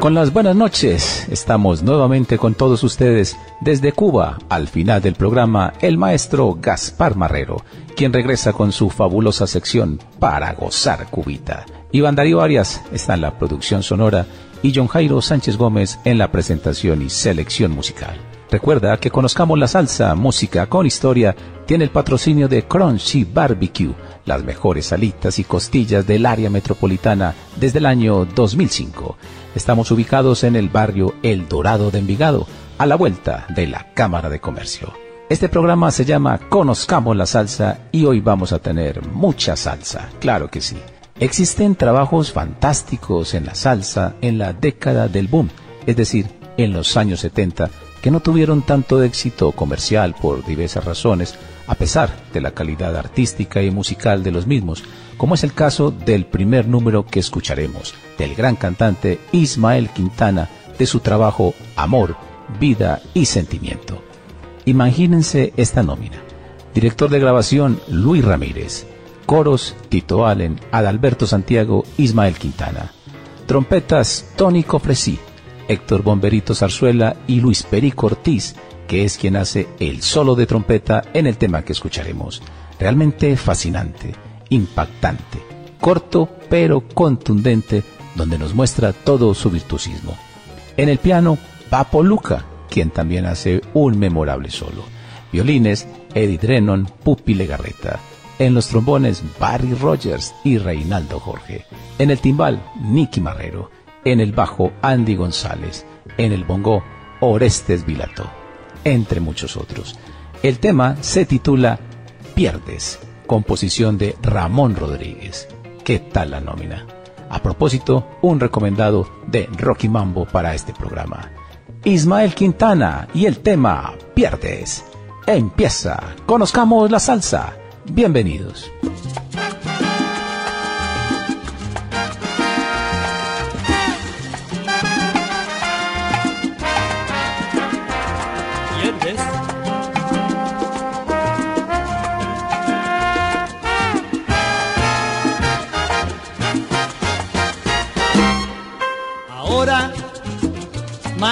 Con las buenas noches, estamos nuevamente con todos ustedes desde Cuba. Al final del programa, el maestro Gaspar Marrero, quien regresa con su fabulosa sección para gozar cubita. Iván Darío Arias está en la producción sonora y John Jairo Sánchez Gómez en la presentación y selección musical. Recuerda que Conozcamos la Salsa, música con historia, tiene el patrocinio de Crunchy Barbecue, las mejores salitas y costillas del área metropolitana desde el año 2005. Estamos ubicados en el barrio El Dorado de Envigado, a la vuelta de la Cámara de Comercio. Este programa se llama Conozcamos la Salsa y hoy vamos a tener mucha salsa, claro que sí. Existen trabajos fantásticos en la salsa en la década del boom, es decir, en los años 70, que no tuvieron tanto éxito comercial por diversas razones, a pesar de la calidad artística y musical de los mismos, como es el caso del primer número que escucharemos, del gran cantante Ismael Quintana, de su trabajo Amor, Vida y Sentimiento. Imagínense esta nómina. Director de grabación Luis Ramírez. Coros Tito Allen, Adalberto Santiago, Ismael Quintana. Trompetas Tony Cofresí, Héctor Bomberito Zarzuela y Luis Perico Ortiz, que es quien hace el solo de trompeta en el tema que escucharemos. Realmente fascinante impactante, corto pero contundente, donde nos muestra todo su virtuosismo. En el piano, Papo Luca, quien también hace un memorable solo. Violines, Eddie Drennon, Pupi Legarreta. En los trombones, Barry Rogers y Reinaldo Jorge. En el timbal, Nicky Marrero. En el bajo, Andy González. En el bongo, Orestes Vilato. Entre muchos otros. El tema se titula Pierdes composición de Ramón Rodríguez. ¿Qué tal la nómina? A propósito, un recomendado de Rocky Mambo para este programa. Ismael Quintana y el tema Pierdes. Empieza. Conozcamos la salsa. Bienvenidos.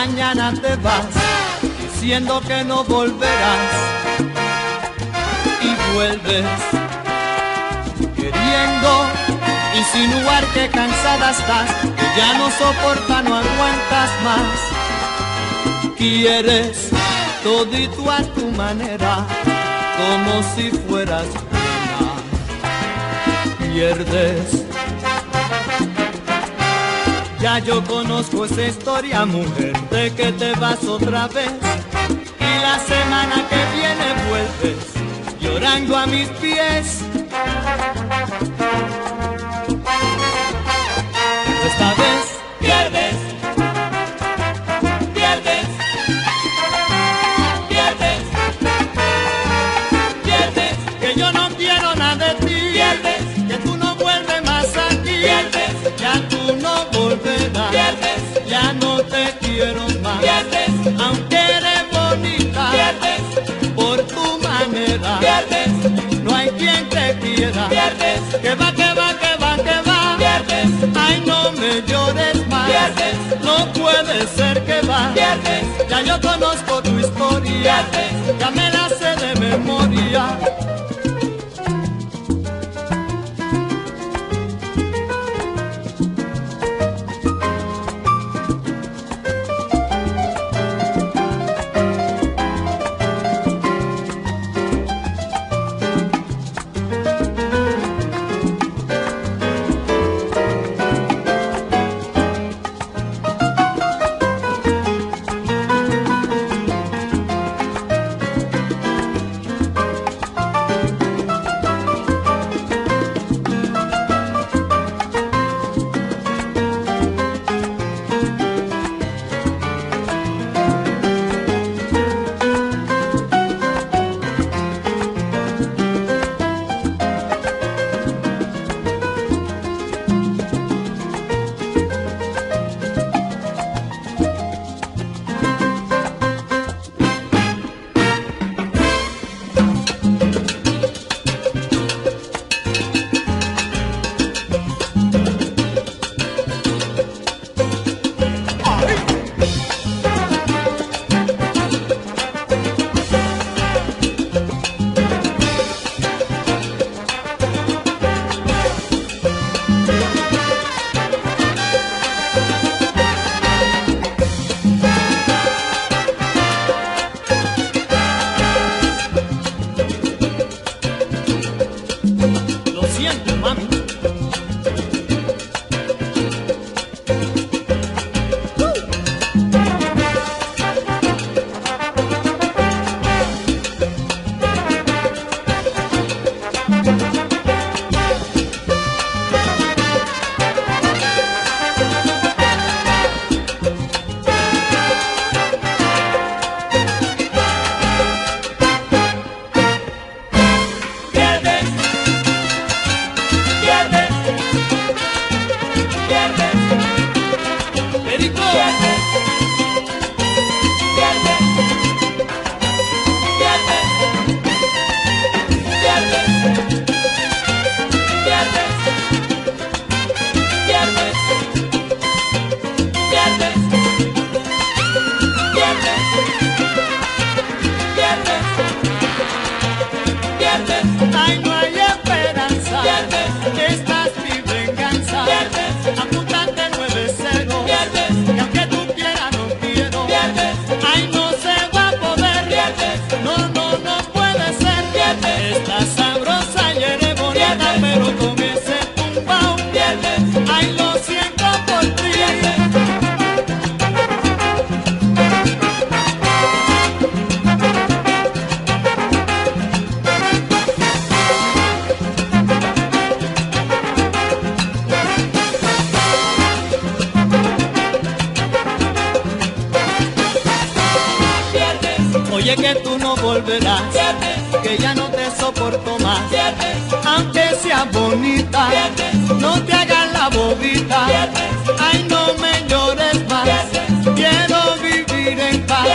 Mañana te vas, diciendo que no volverás y vuelves queriendo insinuar que cansada estás, que ya no soporta, no aguantas más. Quieres todito a tu manera, como si fueras buena. Pierdes ya yo conozco esa historia, mujer, de que te vas otra vez. Y la semana que viene vuelves llorando a mis pies. Esta vez pierdes pierdes, que va, que va, que va, que va, pierdes, ay no me llores más, pierdes, no puede ser que va, pierdes, ya yo conozco tu historia, pierdes, ya me la sé de memoria. que ya no te soporto más. Aunque seas bonita, no te hagas la bobita. Ay, no me llores más. Quiero vivir en paz.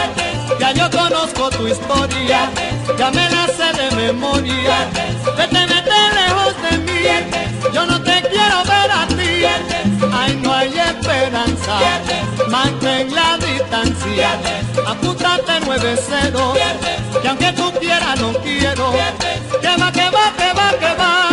Ya yo conozco tu historia, ya me la sé de memoria. Vete, vete lejos de mí. esperanza. Mantén la distancia, apúntate 9-0. Que aunque tú quieras, no quiero. Que va, que va, que va, que va.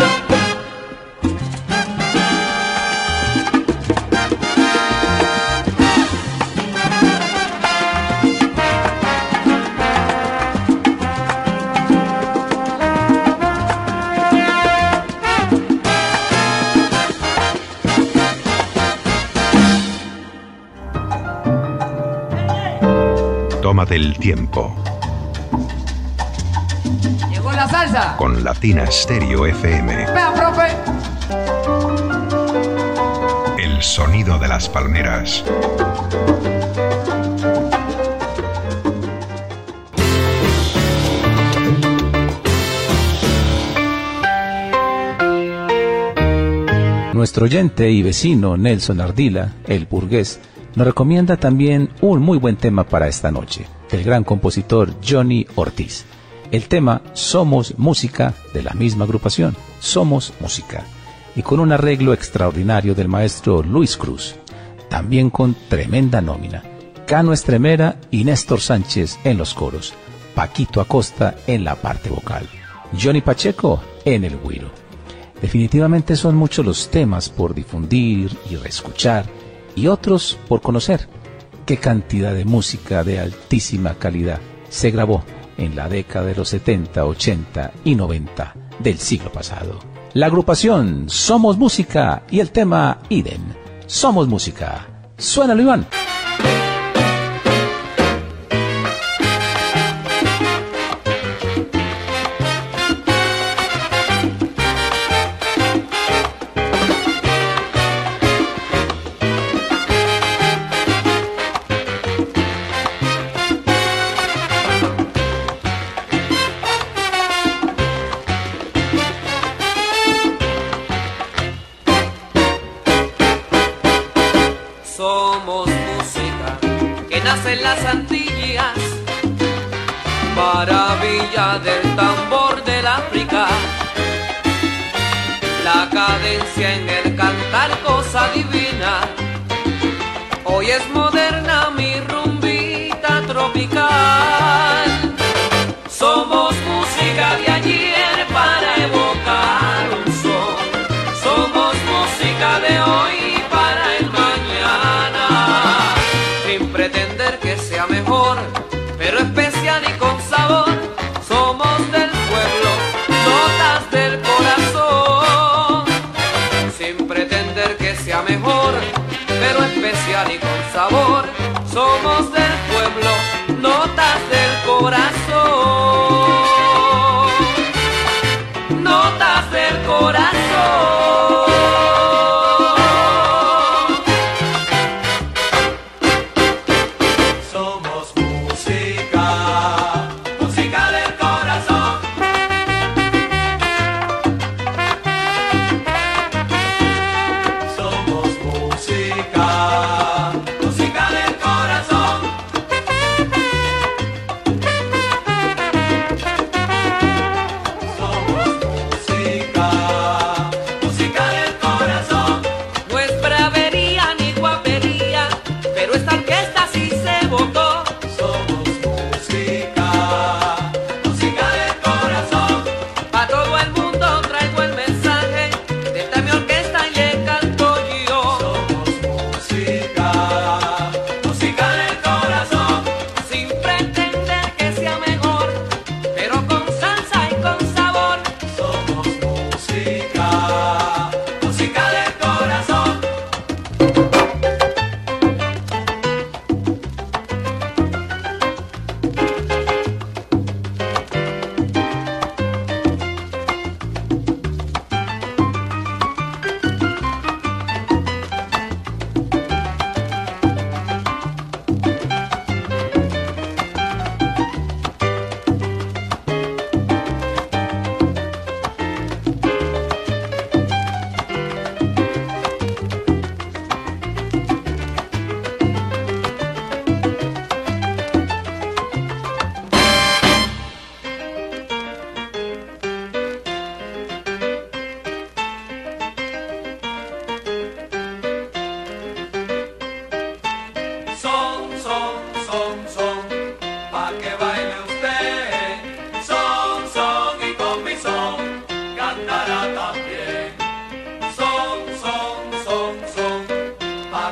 Del tiempo. Llegó la salsa. Con Latina Stereo FM. Vea, profe. El sonido de las palmeras. Nuestro oyente y vecino Nelson Ardila, el burgués, nos recomienda también un muy buen tema para esta noche, el gran compositor Johnny Ortiz. El tema Somos Música de la misma agrupación, Somos Música, y con un arreglo extraordinario del maestro Luis Cruz, también con tremenda nómina. Cano Estremera y Néstor Sánchez en los coros, Paquito Acosta en la parte vocal, Johnny Pacheco en el guiro. Definitivamente son muchos los temas por difundir y reescuchar y otros por conocer. Qué cantidad de música de altísima calidad se grabó en la década de los 70, 80 y 90 del siglo pasado. La agrupación Somos Música y el tema Iden. Somos Música. Suena Iván.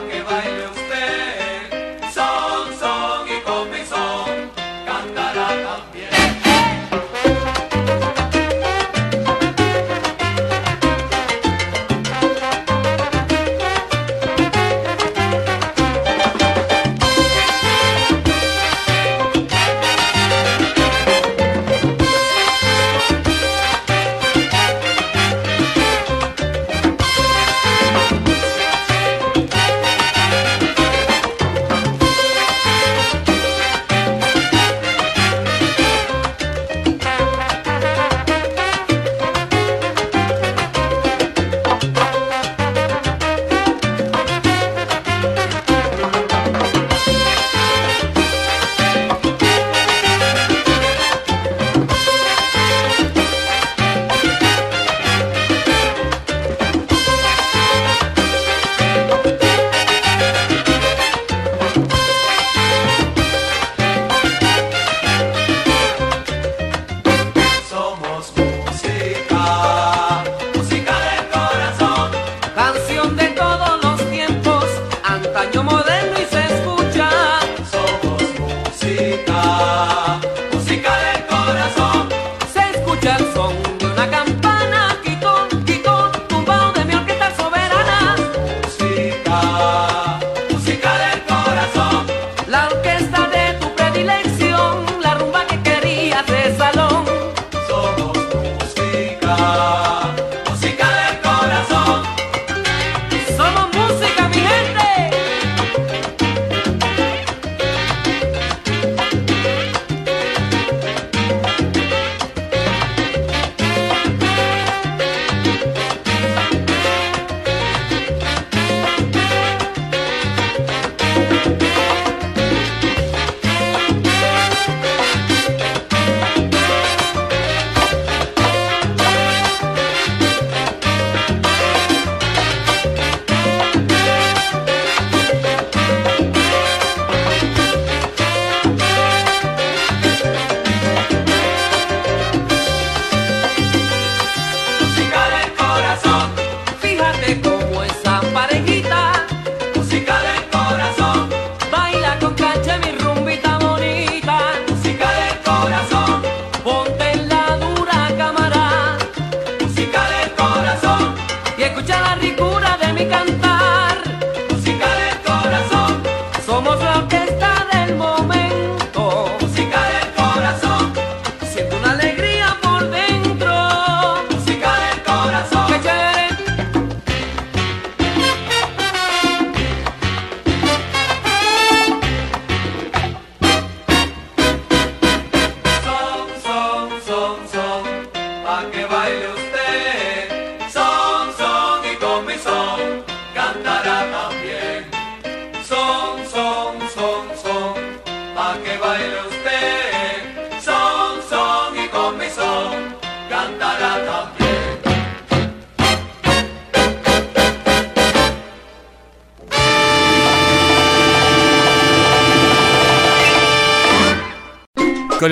que vai.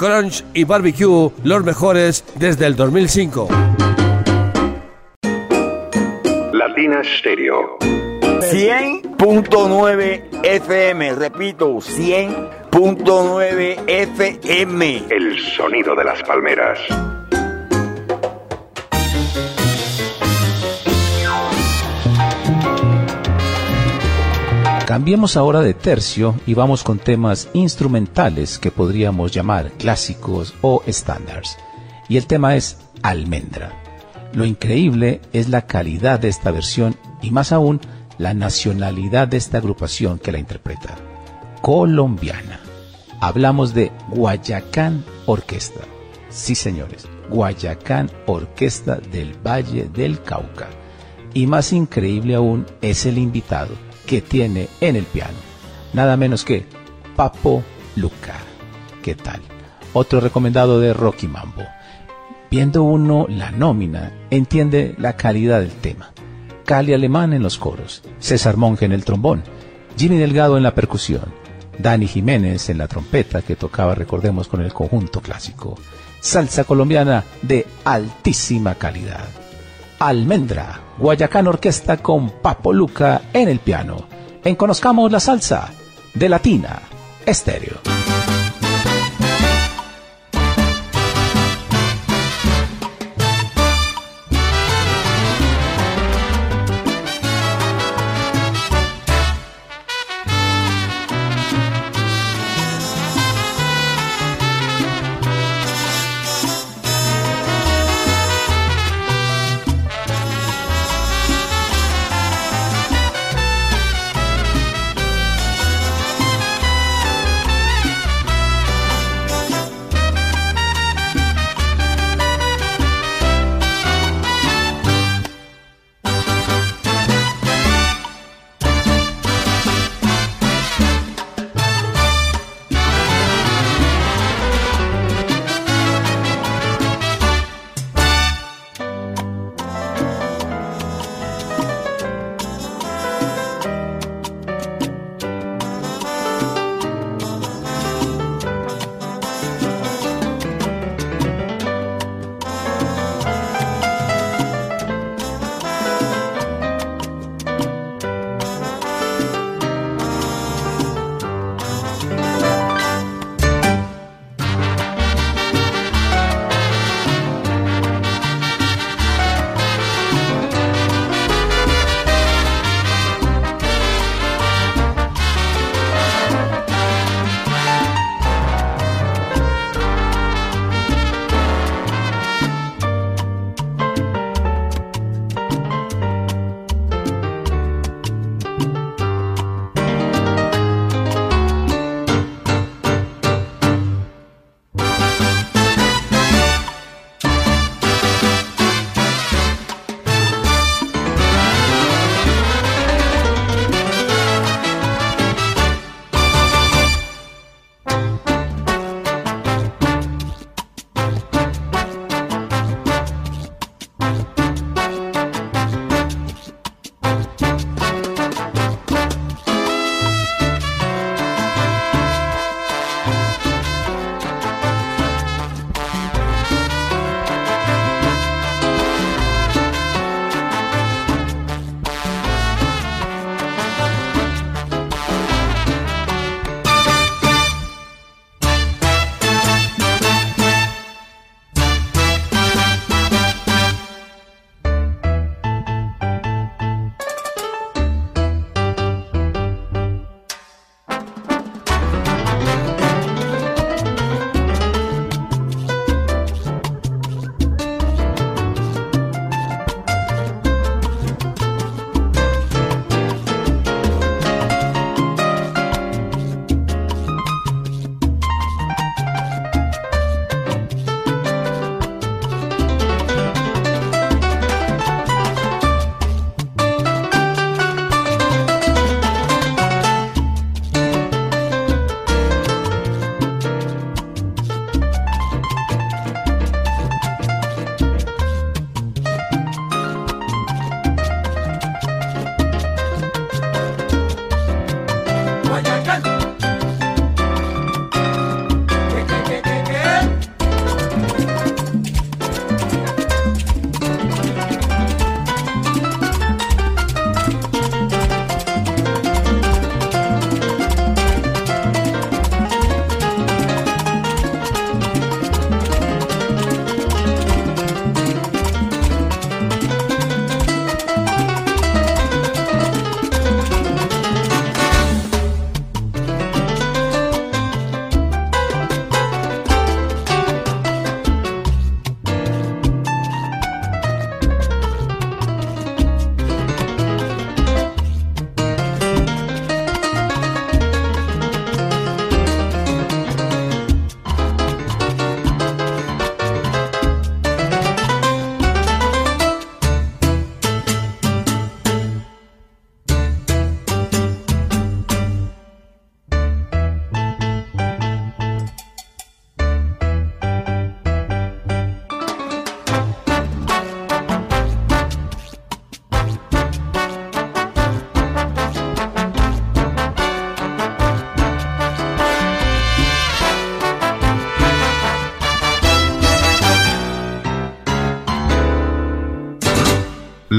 Crunch y Barbecue, los mejores desde el 2005. Latina Stereo. 100.9 FM, repito, 100.9 FM. El sonido de las palmeras. Cambiemos ahora de tercio y vamos con temas instrumentales que podríamos llamar clásicos o estándares. Y el tema es Almendra. Lo increíble es la calidad de esta versión y más aún la nacionalidad de esta agrupación que la interpreta. Colombiana. Hablamos de Guayacán Orquesta. Sí, señores, Guayacán Orquesta del Valle del Cauca. Y más increíble aún es el invitado que tiene en el piano. Nada menos que Papo Luca. ¿Qué tal? Otro recomendado de Rocky Mambo. Viendo uno la nómina, entiende la calidad del tema. Cali Alemán en los coros, César Monge en el trombón, Jimmy Delgado en la percusión, Dani Jiménez en la trompeta que tocaba, recordemos, con el conjunto clásico. Salsa colombiana de altísima calidad. Almendra, Guayacán Orquesta con Papo Luca en el piano. En Conozcamos la Salsa de Latina Estéreo.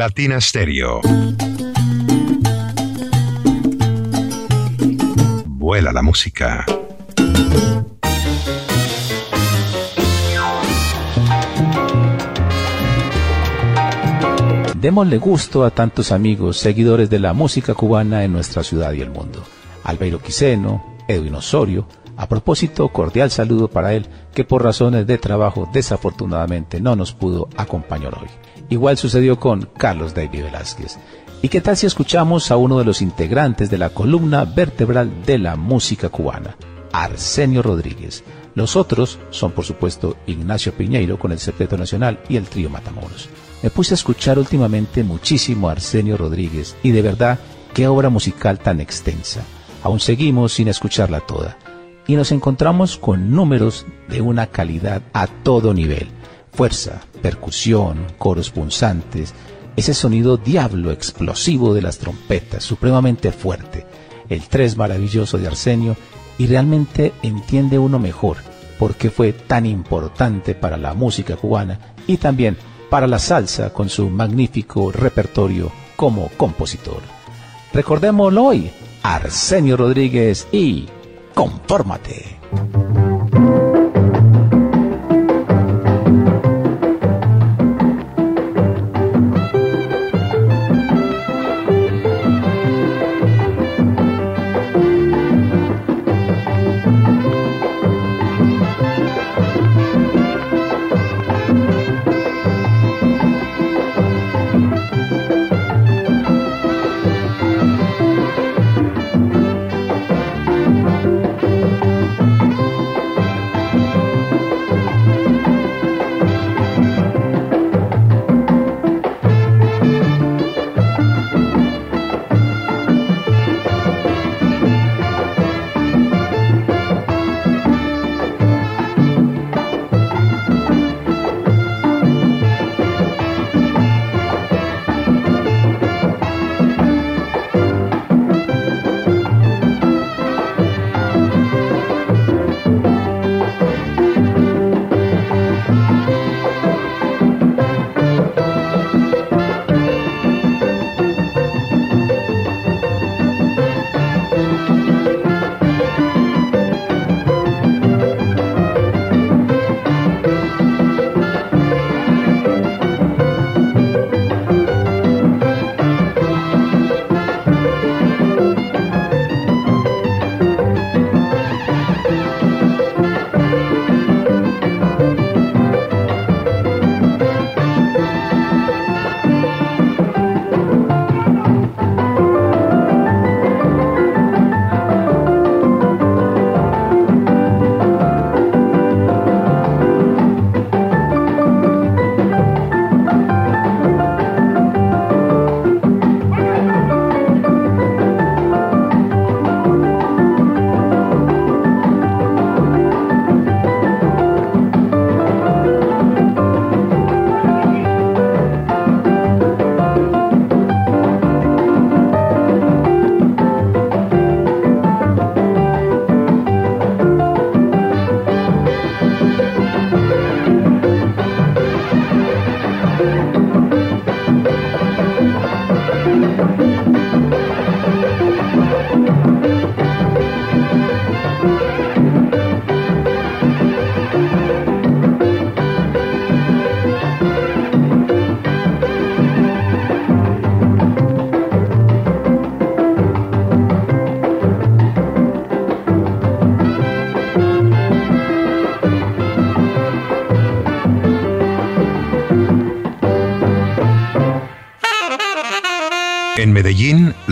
Latina Stereo. Vuela la música. Démosle gusto a tantos amigos, seguidores de la música cubana en nuestra ciudad y el mundo. Albeiro Quiseno, Edwin Osorio, a propósito, cordial saludo para él, que por razones de trabajo desafortunadamente no nos pudo acompañar hoy. Igual sucedió con Carlos David Velázquez. ¿Y qué tal si escuchamos a uno de los integrantes de la columna vertebral de la música cubana, Arsenio Rodríguez? Los otros son, por supuesto, Ignacio Piñeiro con el Secreto Nacional y el Trío Matamoros. Me puse a escuchar últimamente muchísimo Arsenio Rodríguez y de verdad, qué obra musical tan extensa. Aún seguimos sin escucharla toda. Y nos encontramos con números de una calidad a todo nivel. Fuerza, percusión, coros punzantes, ese sonido diablo explosivo de las trompetas, supremamente fuerte, el tres maravilloso de Arsenio, y realmente entiende uno mejor por qué fue tan importante para la música cubana y también para la salsa con su magnífico repertorio como compositor. Recordémoslo hoy, Arsenio Rodríguez y Confórmate.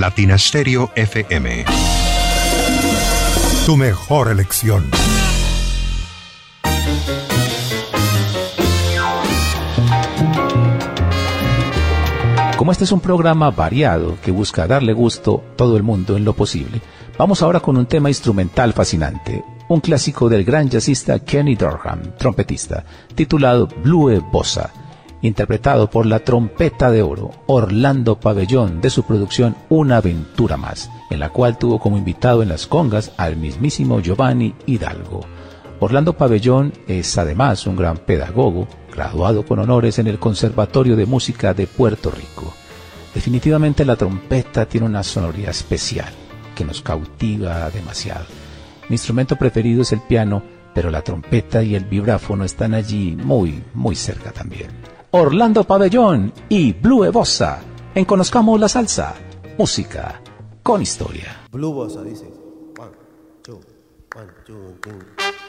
Latina Stereo FM. Tu mejor elección. Como este es un programa variado que busca darle gusto a todo el mundo en lo posible, vamos ahora con un tema instrumental fascinante, un clásico del gran jazzista Kenny Dorham, trompetista, titulado Blue Bossa interpretado por la trompeta de oro Orlando Pabellón de su producción Una aventura más, en la cual tuvo como invitado en las congas al mismísimo Giovanni Hidalgo. Orlando Pabellón es además un gran pedagogo, graduado con honores en el Conservatorio de Música de Puerto Rico. Definitivamente la trompeta tiene una sonoridad especial que nos cautiva demasiado. Mi instrumento preferido es el piano, pero la trompeta y el vibráfono están allí muy, muy cerca también. Orlando Pabellón y Blue Ebosa en Conozcamos la Salsa, música con historia. Blue Bossa dice. One, two, one, two,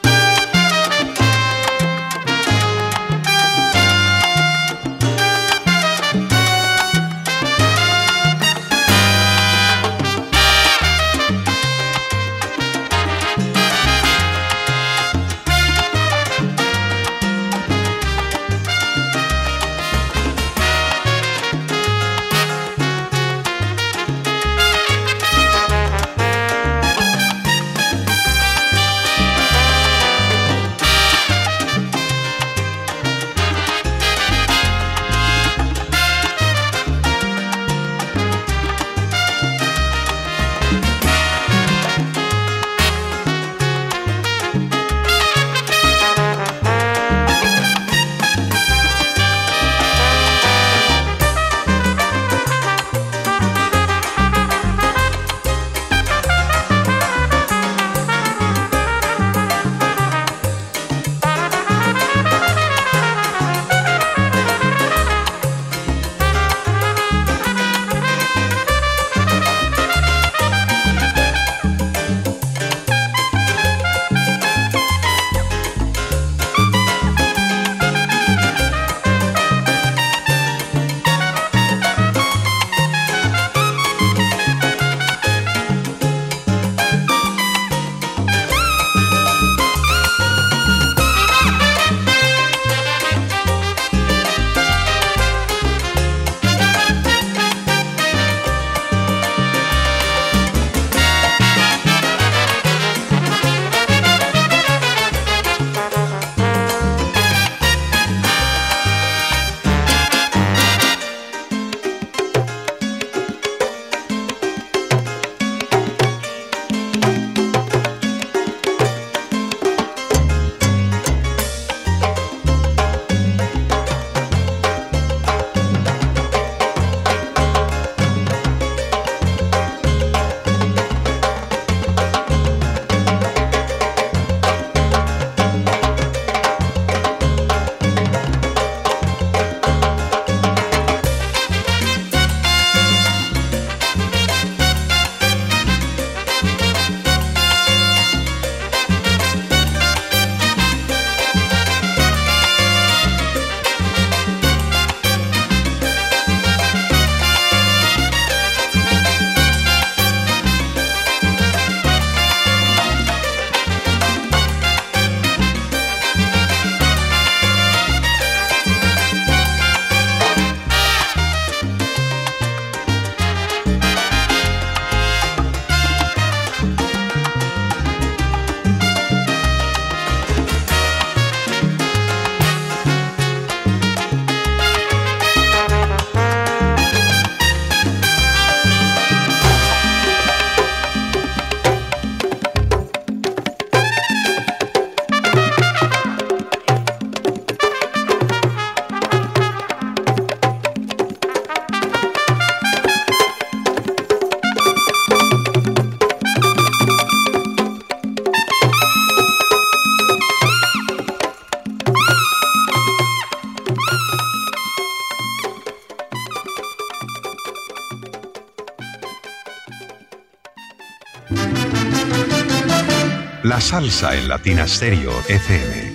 La salsa en Latina Stereo FM.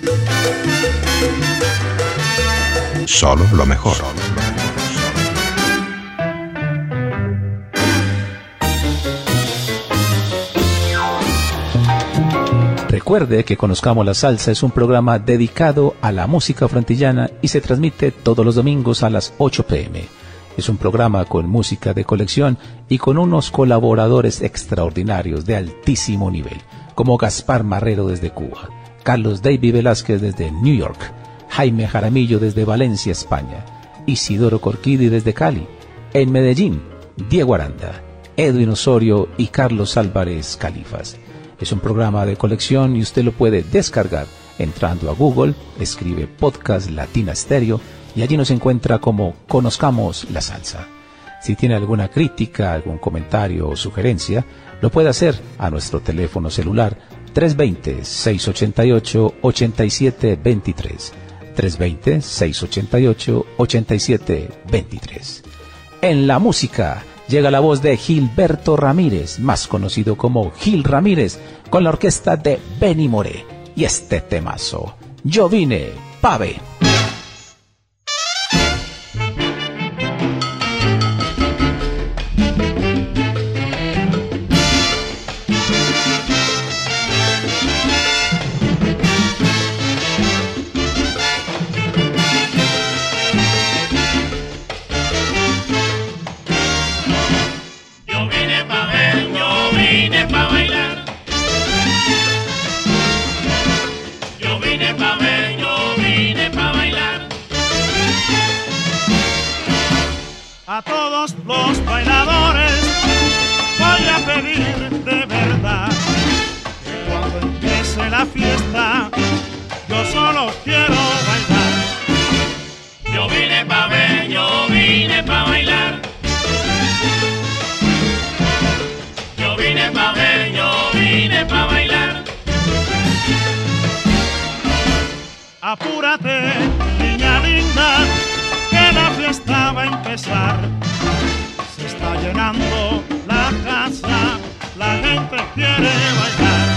Solo lo mejor. Recuerde que Conozcamos la Salsa es un programa dedicado a la música frontillana y se transmite todos los domingos a las 8 pm. Es un programa con música de colección y con unos colaboradores extraordinarios de altísimo nivel, como Gaspar Marrero desde Cuba, Carlos David Velázquez desde New York, Jaime Jaramillo desde Valencia, España, Isidoro Corquidi desde Cali, en Medellín, Diego Aranda, Edwin Osorio y Carlos Álvarez Califas. Es un programa de colección y usted lo puede descargar entrando a Google, escribe Podcast Latina Stereo y allí nos encuentra como Conozcamos la Salsa. Si tiene alguna crítica, algún comentario o sugerencia, lo puede hacer a nuestro teléfono celular 320-688-8723. 320-688-8723. En la música llega la voz de Gilberto Ramírez, más conocido como Gil Ramírez, con la orquesta de Benny Moré. Y este temazo, Yo vine, pave. Yo vine pa' bailar. Apúrate, niña linda, que la fiesta va a empezar. Se está llenando la casa, la gente quiere bailar.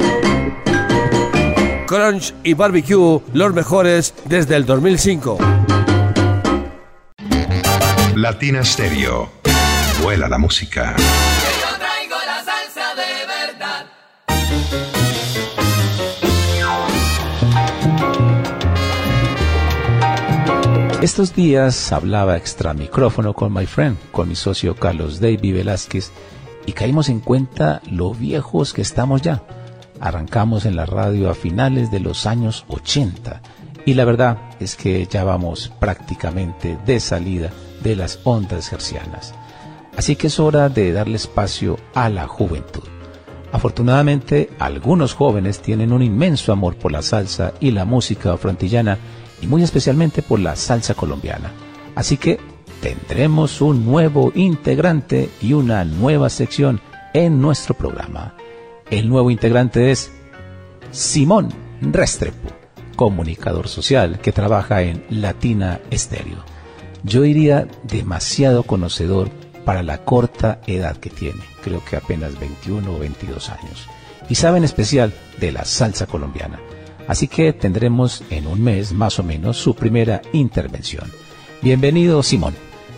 Crunch y Barbecue, los mejores desde el 2005. Latina Stereo. Vuela la música. Estos días hablaba extra micrófono con my friend, con mi socio Carlos David Velázquez, y caímos en cuenta lo viejos que estamos ya. Arrancamos en la radio a finales de los años 80 y la verdad es que ya vamos prácticamente de salida de las ondas hercianas. Así que es hora de darle espacio a la juventud. Afortunadamente, algunos jóvenes tienen un inmenso amor por la salsa y la música frontillana y muy especialmente por la salsa colombiana. Así que tendremos un nuevo integrante y una nueva sección en nuestro programa. El nuevo integrante es Simón Restrepo, comunicador social que trabaja en Latina Estéreo. Yo diría demasiado conocedor para la corta edad que tiene, creo que apenas 21 o 22 años, y sabe en especial de la salsa colombiana. Así que tendremos en un mes más o menos su primera intervención. Bienvenido Simón.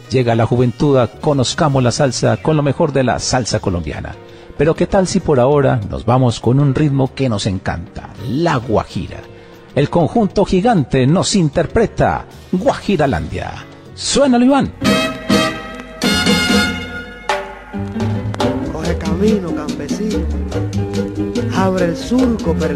Llega la juventud a Conozcamos la Salsa con lo mejor de la salsa colombiana. Pero qué tal si por ahora nos vamos con un ritmo que nos encanta, la guajira. El conjunto gigante nos interpreta Guajiralandia. Suénalo Iván. Coge camino, campesino. Abre el surco per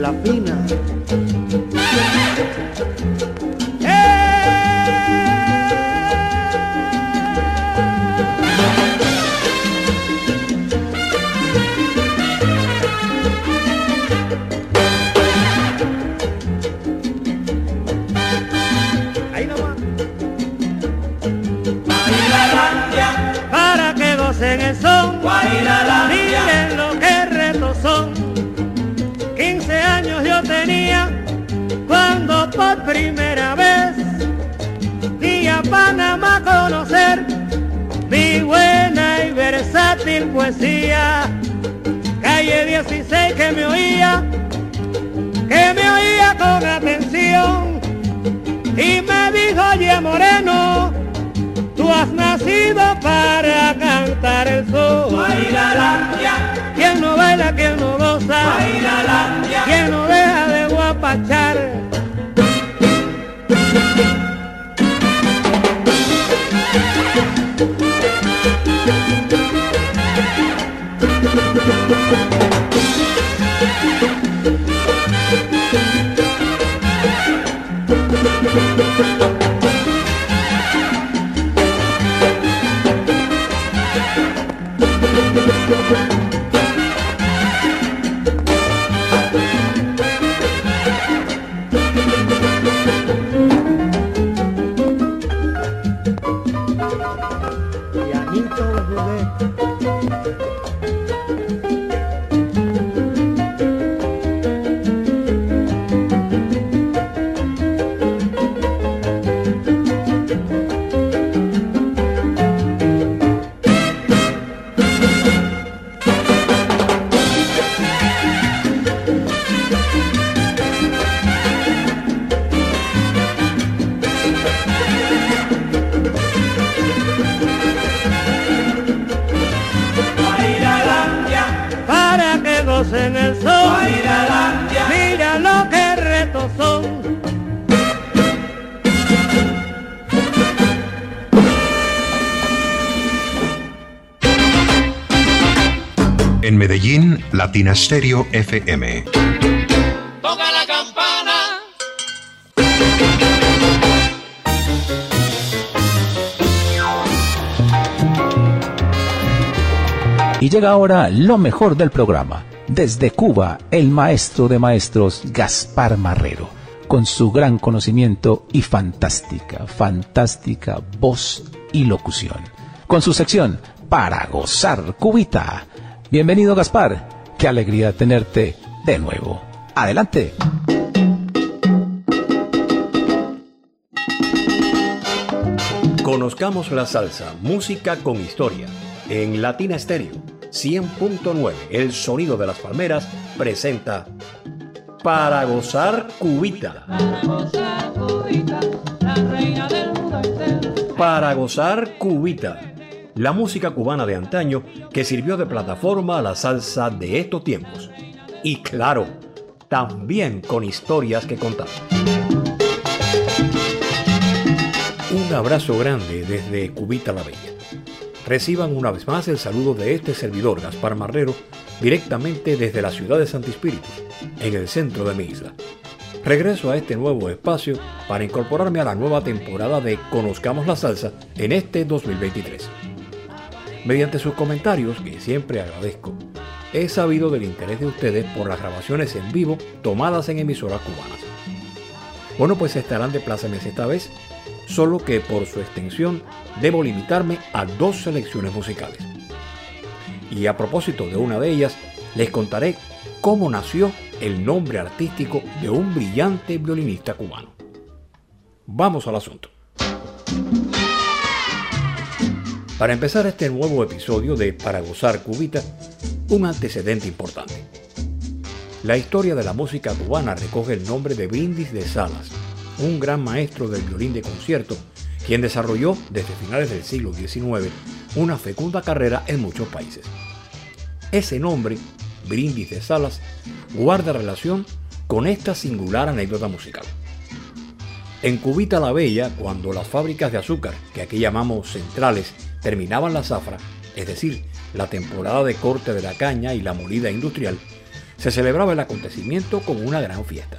Miren lo que retos son. 15 años yo tenía cuando por primera vez fui a Panamá a conocer mi buena y versátil poesía. Calle 16 que me oía, que me oía con atención y me dijo, oye Moreno, Tú has nacido para cantar el sol. Quien no baila, quien no goza. Quien no deja de guapachar. Latina Stereo FM. Toca la campana. Y llega ahora lo mejor del programa. Desde Cuba, el maestro de maestros Gaspar Marrero, con su gran conocimiento y fantástica, fantástica voz y locución. Con su sección Para gozar Cubita. Bienvenido Gaspar, qué alegría tenerte de nuevo. Adelante. Conozcamos la salsa, música con historia. En Latina Estéreo 100.9, el sonido de las palmeras presenta Para gozar cubita. Para gozar cubita. La música cubana de antaño que sirvió de plataforma a la salsa de estos tiempos. Y claro, también con historias que contar. Un abrazo grande desde Cubita la Bella. Reciban una vez más el saludo de este servidor, Gaspar Marrero, directamente desde la ciudad de Espíritu, en el centro de mi isla. Regreso a este nuevo espacio para incorporarme a la nueva temporada de Conozcamos la Salsa en este 2023. Mediante sus comentarios, que siempre agradezco, he sabido del interés de ustedes por las grabaciones en vivo tomadas en emisoras cubanas. Bueno, pues estarán de plácemes esta vez, solo que por su extensión debo limitarme a dos selecciones musicales. Y a propósito de una de ellas, les contaré cómo nació el nombre artístico de un brillante violinista cubano. Vamos al asunto. Para empezar este nuevo episodio de Para Gozar Cubita, un antecedente importante. La historia de la música cubana recoge el nombre de Brindis de Salas, un gran maestro del violín de concierto, quien desarrolló desde finales del siglo XIX una fecunda carrera en muchos países. Ese nombre, Brindis de Salas, guarda relación con esta singular anécdota musical. En Cubita la Bella, cuando las fábricas de azúcar, que aquí llamamos centrales, terminaban la zafra, es decir, la temporada de corte de la caña y la molida industrial, se celebraba el acontecimiento como una gran fiesta.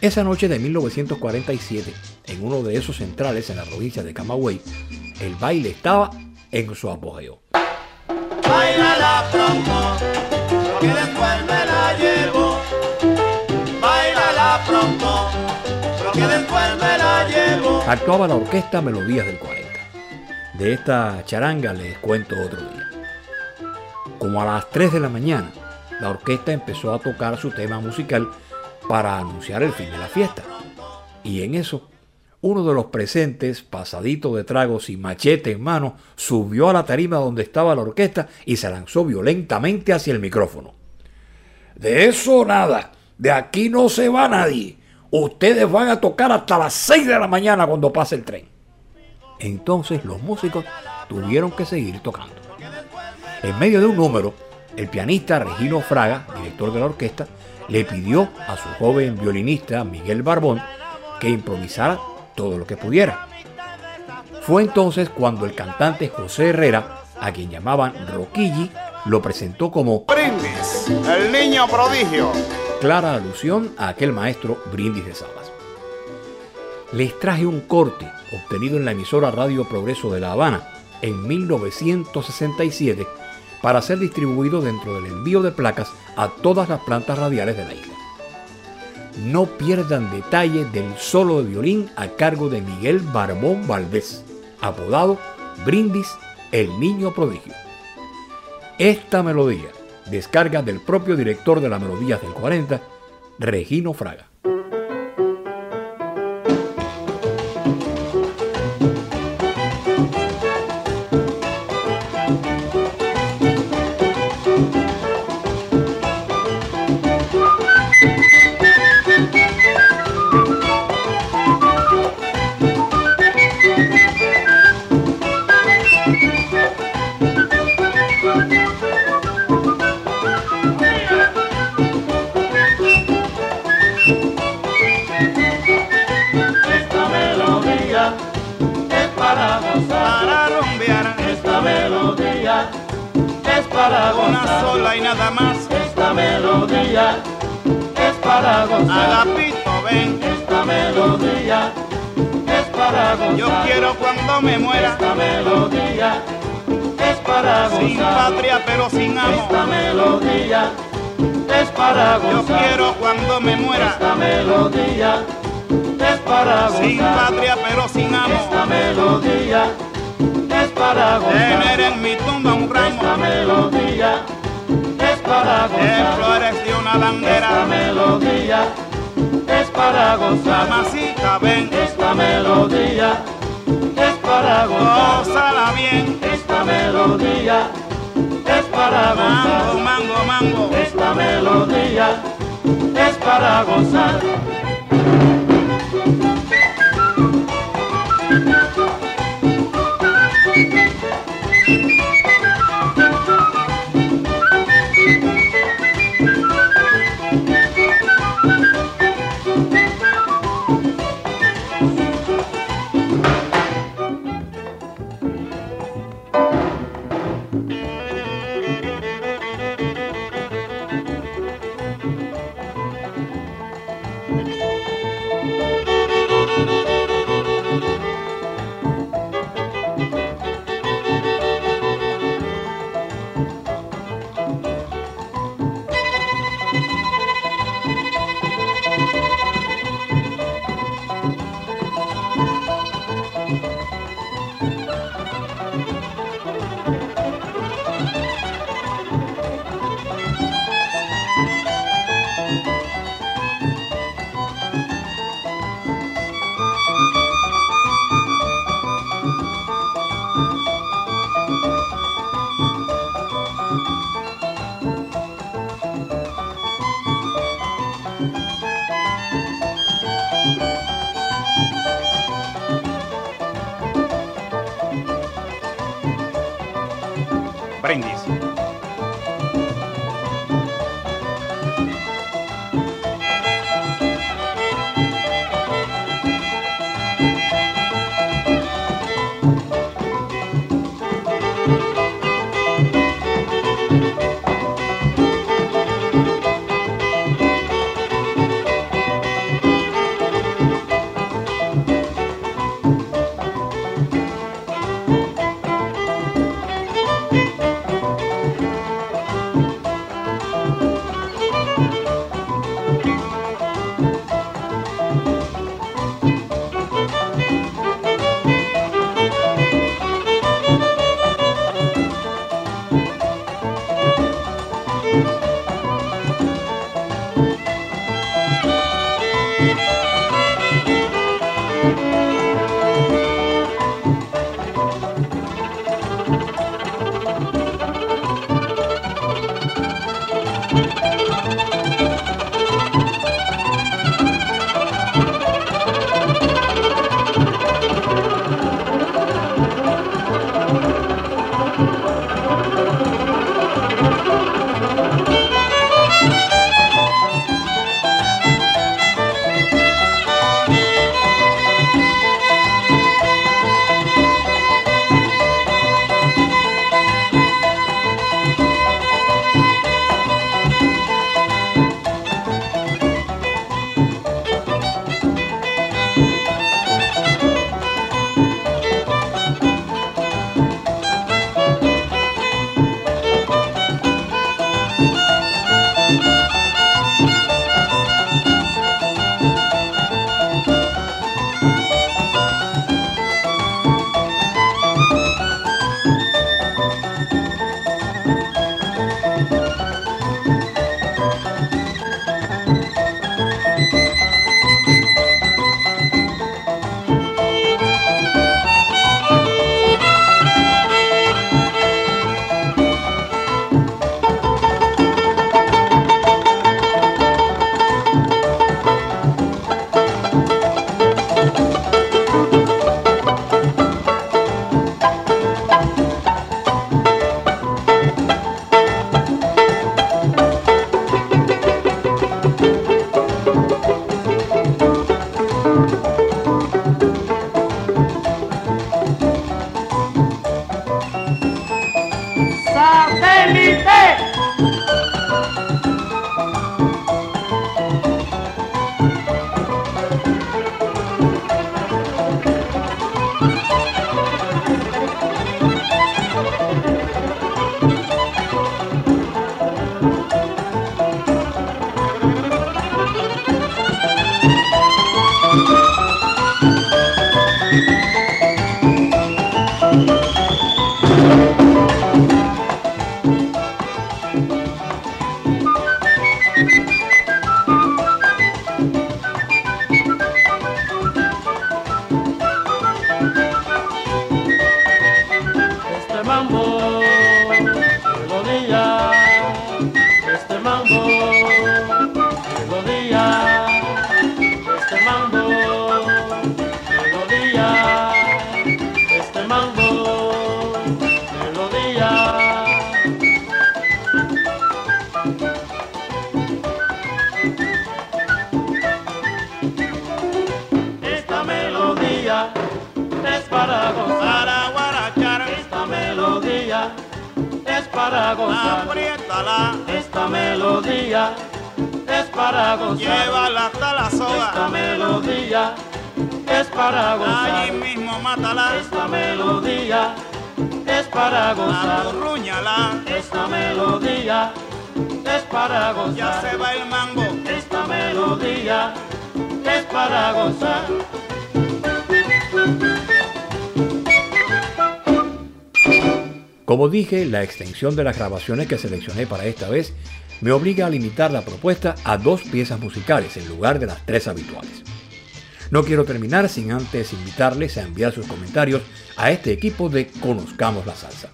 Esa noche de 1947, en uno de esos centrales en la provincia de Camagüey, el baile estaba en su apogeo. Que después me la llevo. Que después me la llevo. Actuaba la orquesta Melodías del 40. De esta charanga les cuento otro día. Como a las 3 de la mañana, la orquesta empezó a tocar su tema musical para anunciar el fin de la fiesta. Y en eso, uno de los presentes, pasadito de tragos y machete en mano, subió a la tarima donde estaba la orquesta y se lanzó violentamente hacia el micrófono. De eso nada, de aquí no se va nadie. Ustedes van a tocar hasta las 6 de la mañana cuando pase el tren. Entonces los músicos tuvieron que seguir tocando. En medio de un número, el pianista Regino Fraga, director de la orquesta, le pidió a su joven violinista Miguel Barbón que improvisara todo lo que pudiera. Fue entonces cuando el cantante José Herrera, a quien llamaban Roquilli, lo presentó como Brindis, el niño prodigio. Clara alusión a aquel maestro Brindis de Salas. Les traje un corte obtenido en la emisora Radio Progreso de La Habana en 1967 para ser distribuido dentro del envío de placas a todas las plantas radiales de la isla. No pierdan detalle del solo de violín a cargo de Miguel Barbón Valdés, apodado Brindis el Niño Prodigio. Esta melodía, descarga del propio director de las melodías del 40, Regino Fraga. Gozar. Mamacita, ven, Esta melodía es para gozar. gózala bien. Esta melodía es para Mango, gozar. mango, mango. Esta melodía es para gozar. La extensión de las grabaciones que seleccioné para esta vez me obliga a limitar la propuesta a dos piezas musicales en lugar de las tres habituales. No quiero terminar sin antes invitarles a enviar sus comentarios a este equipo de Conozcamos la Salsa.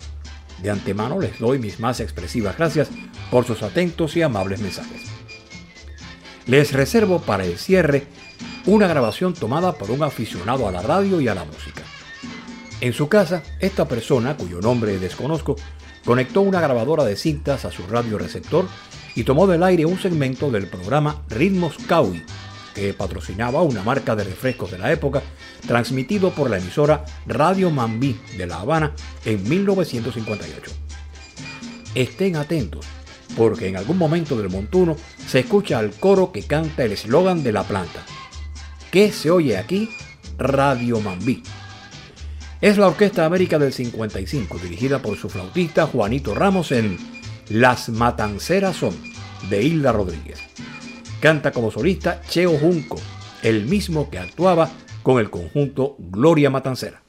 De antemano les doy mis más expresivas gracias por sus atentos y amables mensajes. Les reservo para el cierre una grabación tomada por un aficionado a la radio y a la música. En su casa, esta persona, cuyo nombre desconozco, conectó una grabadora de cintas a su radio receptor y tomó del aire un segmento del programa Ritmos Kawi, que patrocinaba una marca de refrescos de la época, transmitido por la emisora Radio Mambí de La Habana en 1958. Estén atentos, porque en algún momento del montuno se escucha al coro que canta el eslogan de la planta. ¿Qué se oye aquí? Radio Mambí. Es la Orquesta América del 55, dirigida por su flautista Juanito Ramos en Las Matanceras Son, de Hilda Rodríguez. Canta como solista Cheo Junco, el mismo que actuaba con el conjunto Gloria Matancera.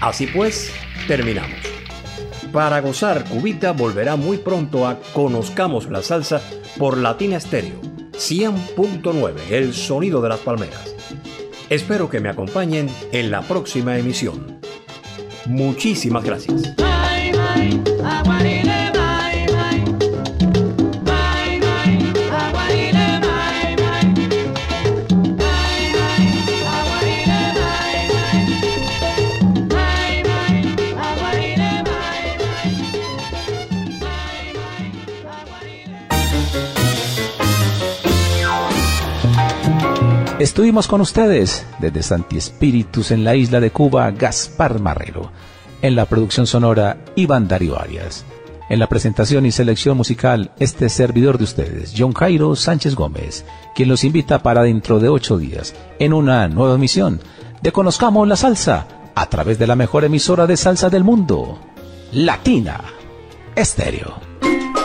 Así pues, terminamos. Para gozar, Cubita volverá muy pronto a Conozcamos la Salsa por Latina Stereo 100.9, el sonido de las palmeras. Espero que me acompañen en la próxima emisión. Muchísimas gracias. Estuvimos con ustedes desde Santi Espíritus en la isla de Cuba, Gaspar Marrero. En la producción sonora, Iván Darío Arias. En la presentación y selección musical, este servidor de ustedes, John Jairo Sánchez Gómez, quien los invita para dentro de ocho días, en una nueva emisión de Conozcamos la Salsa, a través de la mejor emisora de salsa del mundo, Latina Estéreo.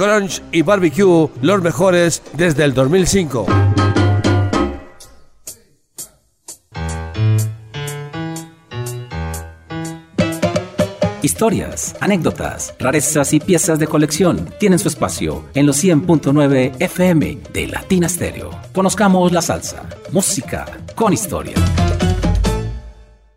Crunch y Barbecue, los mejores desde el 2005. Historias, anécdotas, rarezas y piezas de colección tienen su espacio en los 100.9 FM de Latina Stereo. Conozcamos la salsa, música con historia.